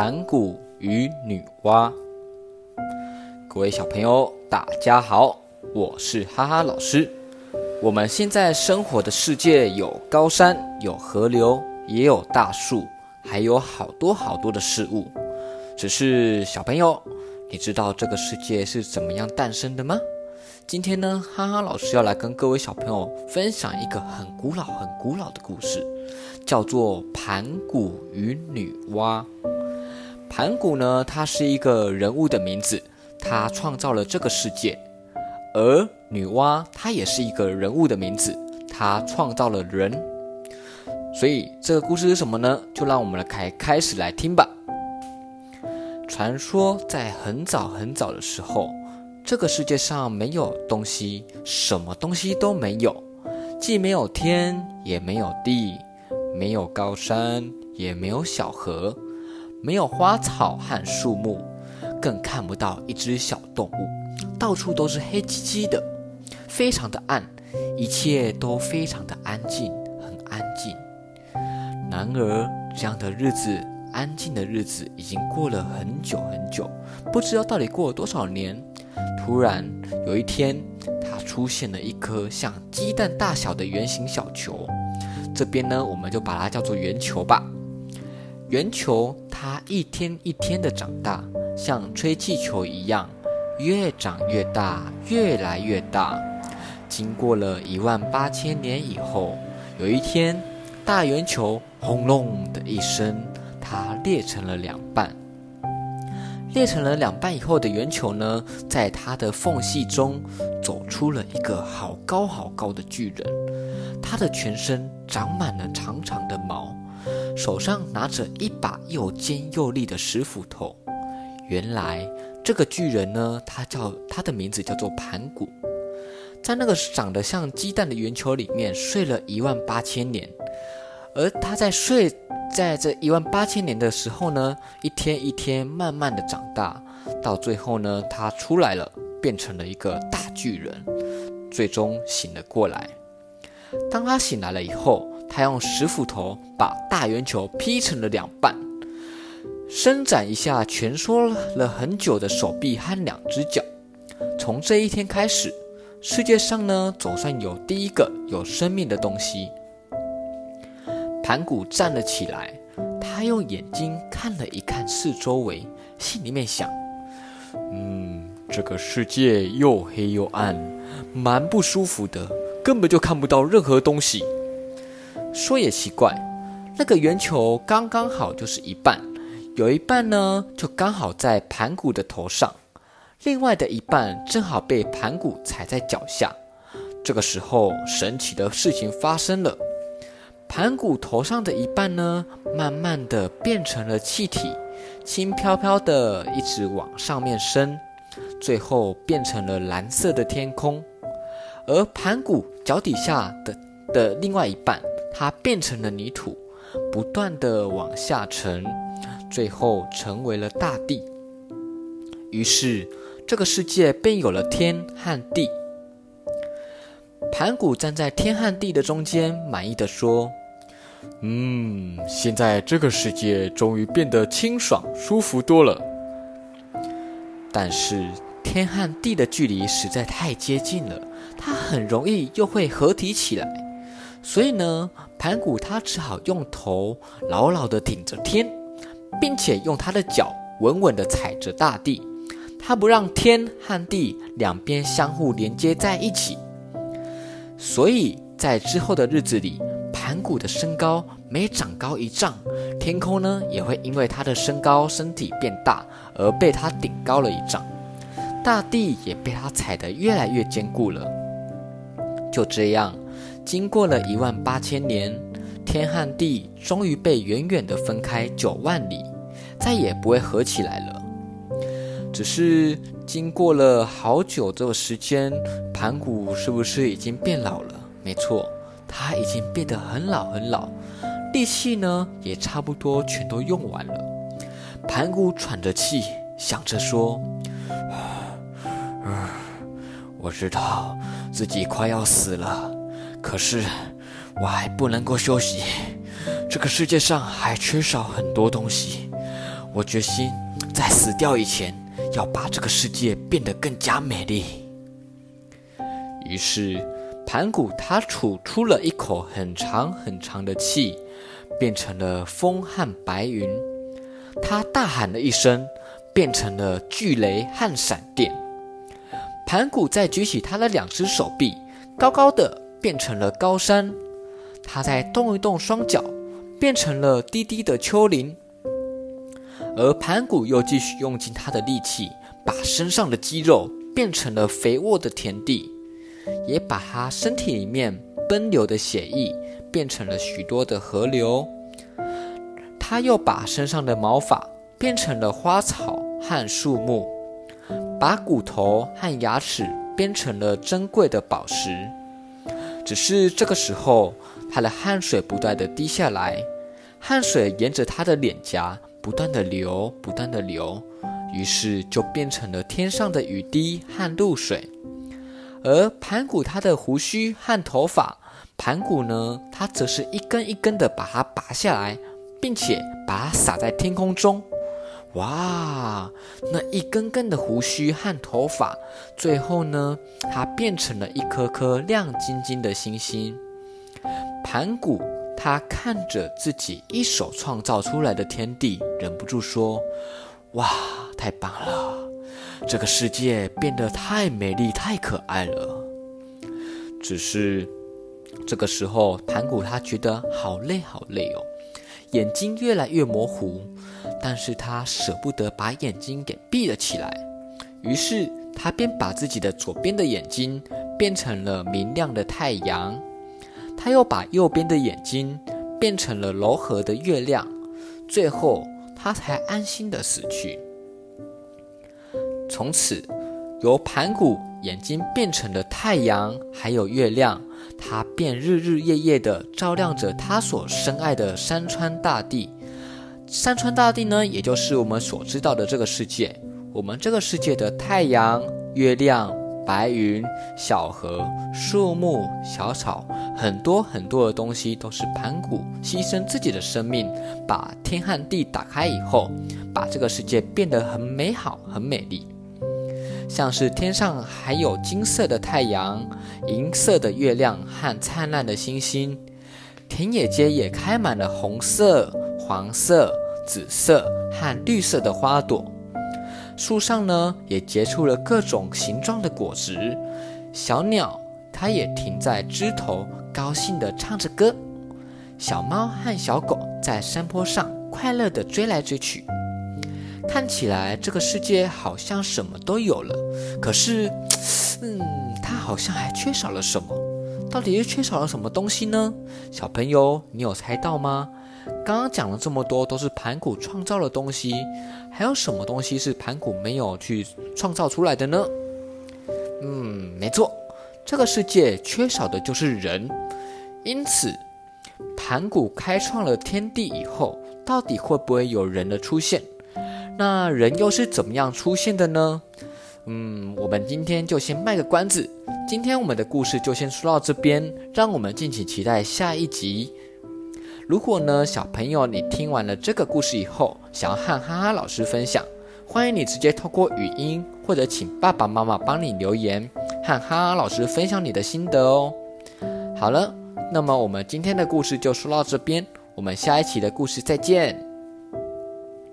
盘古与女娲。各位小朋友，大家好，我是哈哈老师。我们现在生活的世界有高山，有河流，也有大树，还有好多好多的事物。只是小朋友，你知道这个世界是怎么样诞生的吗？今天呢，哈哈老师要来跟各位小朋友分享一个很古老、很古老的故事，叫做盘古与女娲。盘古呢，他是一个人物的名字，他创造了这个世界；而女娲，她也是一个人物的名字，她创造了人。所以这个故事是什么呢？就让我们来开开始来听吧。传说在很早很早的时候。这个世界上没有东西，什么东西都没有，既没有天，也没有地，没有高山，也没有小河，没有花草和树木，更看不到一只小动物，到处都是黑漆漆的，非常的暗，一切都非常的安静，很安静。然而，这样的日子，安静的日子，已经过了很久很久，不知道到底过了多少年。突然有一天，它出现了一颗像鸡蛋大小的圆形小球。这边呢，我们就把它叫做圆球吧。圆球它一天一天的长大，像吹气球一样，越长越大，越来越大。经过了一万八千年以后，有一天，大圆球轰隆的一声，它裂成了两半。裂成了两半以后的圆球呢，在它的缝隙中走出了一个好高好高的巨人，他的全身长满了长长的毛，手上拿着一把又尖又利的石斧头。原来这个巨人呢，他叫他的名字叫做盘古，在那个长得像鸡蛋的圆球里面睡了一万八千年，而他在睡。在这一万八千年的时候呢，一天一天慢慢的长大，到最后呢，他出来了，变成了一个大巨人，最终醒了过来。当他醒来了以后，他用石斧头把大圆球劈成了两半，伸展一下蜷缩了很久的手臂和两只脚。从这一天开始，世界上呢，总算有第一个有生命的东西。盘古站了起来，他用眼睛看了一看四周围，心里面想：“嗯，这个世界又黑又暗，蛮不舒服的，根本就看不到任何东西。”说也奇怪，那个圆球刚刚好就是一半，有一半呢就刚好在盘古的头上，另外的一半正好被盘古踩在脚下。这个时候，神奇的事情发生了。盘古头上的一半呢，慢慢的变成了气体，轻飘飘的一直往上面升，最后变成了蓝色的天空。而盘古脚底下的的另外一半，它变成了泥土，不断的往下沉，最后成为了大地。于是，这个世界便有了天和地。盘古站在天和地的中间，满意的说：“嗯，现在这个世界终于变得清爽舒服多了。但是天和地的距离实在太接近了，它很容易又会合体起来。所以呢，盘古他只好用头牢牢的顶着天，并且用他的脚稳稳的踩着大地，他不让天和地两边相互连接在一起。”所以在之后的日子里，盘古的身高每长高一丈，天空呢也会因为他的身高、身体变大而被他顶高了一丈，大地也被他踩得越来越坚固了。就这样，经过了一万八千年，天和地终于被远远地分开九万里，再也不会合起来了。只是。经过了好久这个时间，盘古是不是已经变老了？没错，他已经变得很老很老，力气呢也差不多全都用完了。盘古喘着气，想着说：“我知道自己快要死了，可是我还不能够休息。这个世界上还缺少很多东西，我决心在死掉以前要把这个世界变得更加美丽。于是，盘古他吐出了一口很长很长的气，变成了风和白云。他大喊了一声，变成了巨雷和闪电。盘古再举起他的两只手臂，高高的变成了高山。他再动一动双脚，变成了低低的丘陵。而盘古又继续用尽他的力气，把身上的肌肉变成了肥沃的田地，也把他身体里面奔流的血液变成了许多的河流。他又把身上的毛发变成了花草和树木，把骨头和牙齿变成了珍贵的宝石。只是这个时候，他的汗水不断的滴下来，汗水沿着他的脸颊。不断的流，不断的流，于是就变成了天上的雨滴和露水。而盘古他的胡须和头发，盘古呢，他则是一根一根的把它拔下来，并且把它撒在天空中。哇，那一根根的胡须和头发，最后呢，它变成了一颗颗亮晶晶的星星。盘古。他看着自己一手创造出来的天地，忍不住说：“哇，太棒了！这个世界变得太美丽、太可爱了。”只是这个时候，盘古他觉得好累、好累哦，眼睛越来越模糊，但是他舍不得把眼睛给闭了起来，于是他便把自己的左边的眼睛变成了明亮的太阳。他又把右边的眼睛变成了柔和的月亮，最后他才安心的死去。从此，由盘古眼睛变成了太阳，还有月亮，他便日日夜夜的照亮着他所深爱的山川大地。山川大地呢，也就是我们所知道的这个世界。我们这个世界的太阳、月亮。白云、小河、树木、小草，很多很多的东西都是盘古牺牲自己的生命，把天和地打开以后，把这个世界变得很美好、很美丽。像是天上还有金色的太阳、银色的月亮和灿烂的星星，田野间也开满了红色、黄色、紫色和绿色的花朵。树上呢，也结出了各种形状的果实。小鸟它也停在枝头，高兴地唱着歌。小猫和小狗在山坡上快乐地追来追去。看起来这个世界好像什么都有了，可是，嗯，它好像还缺少了什么？到底是缺少了什么东西呢？小朋友，你有猜到吗？刚刚讲了这么多，都是盘古创造的东西，还有什么东西是盘古没有去创造出来的呢？嗯，没错，这个世界缺少的就是人。因此，盘古开创了天地以后，到底会不会有人的出现？那人又是怎么样出现的呢？嗯，我们今天就先卖个关子，今天我们的故事就先说到这边，让我们敬请期待下一集。如果呢，小朋友，你听完了这个故事以后，想要和哈哈老师分享，欢迎你直接透过语音，或者请爸爸妈妈帮你留言，和哈哈老师分享你的心得哦。好了，那么我们今天的故事就说到这边，我们下一期的故事再见。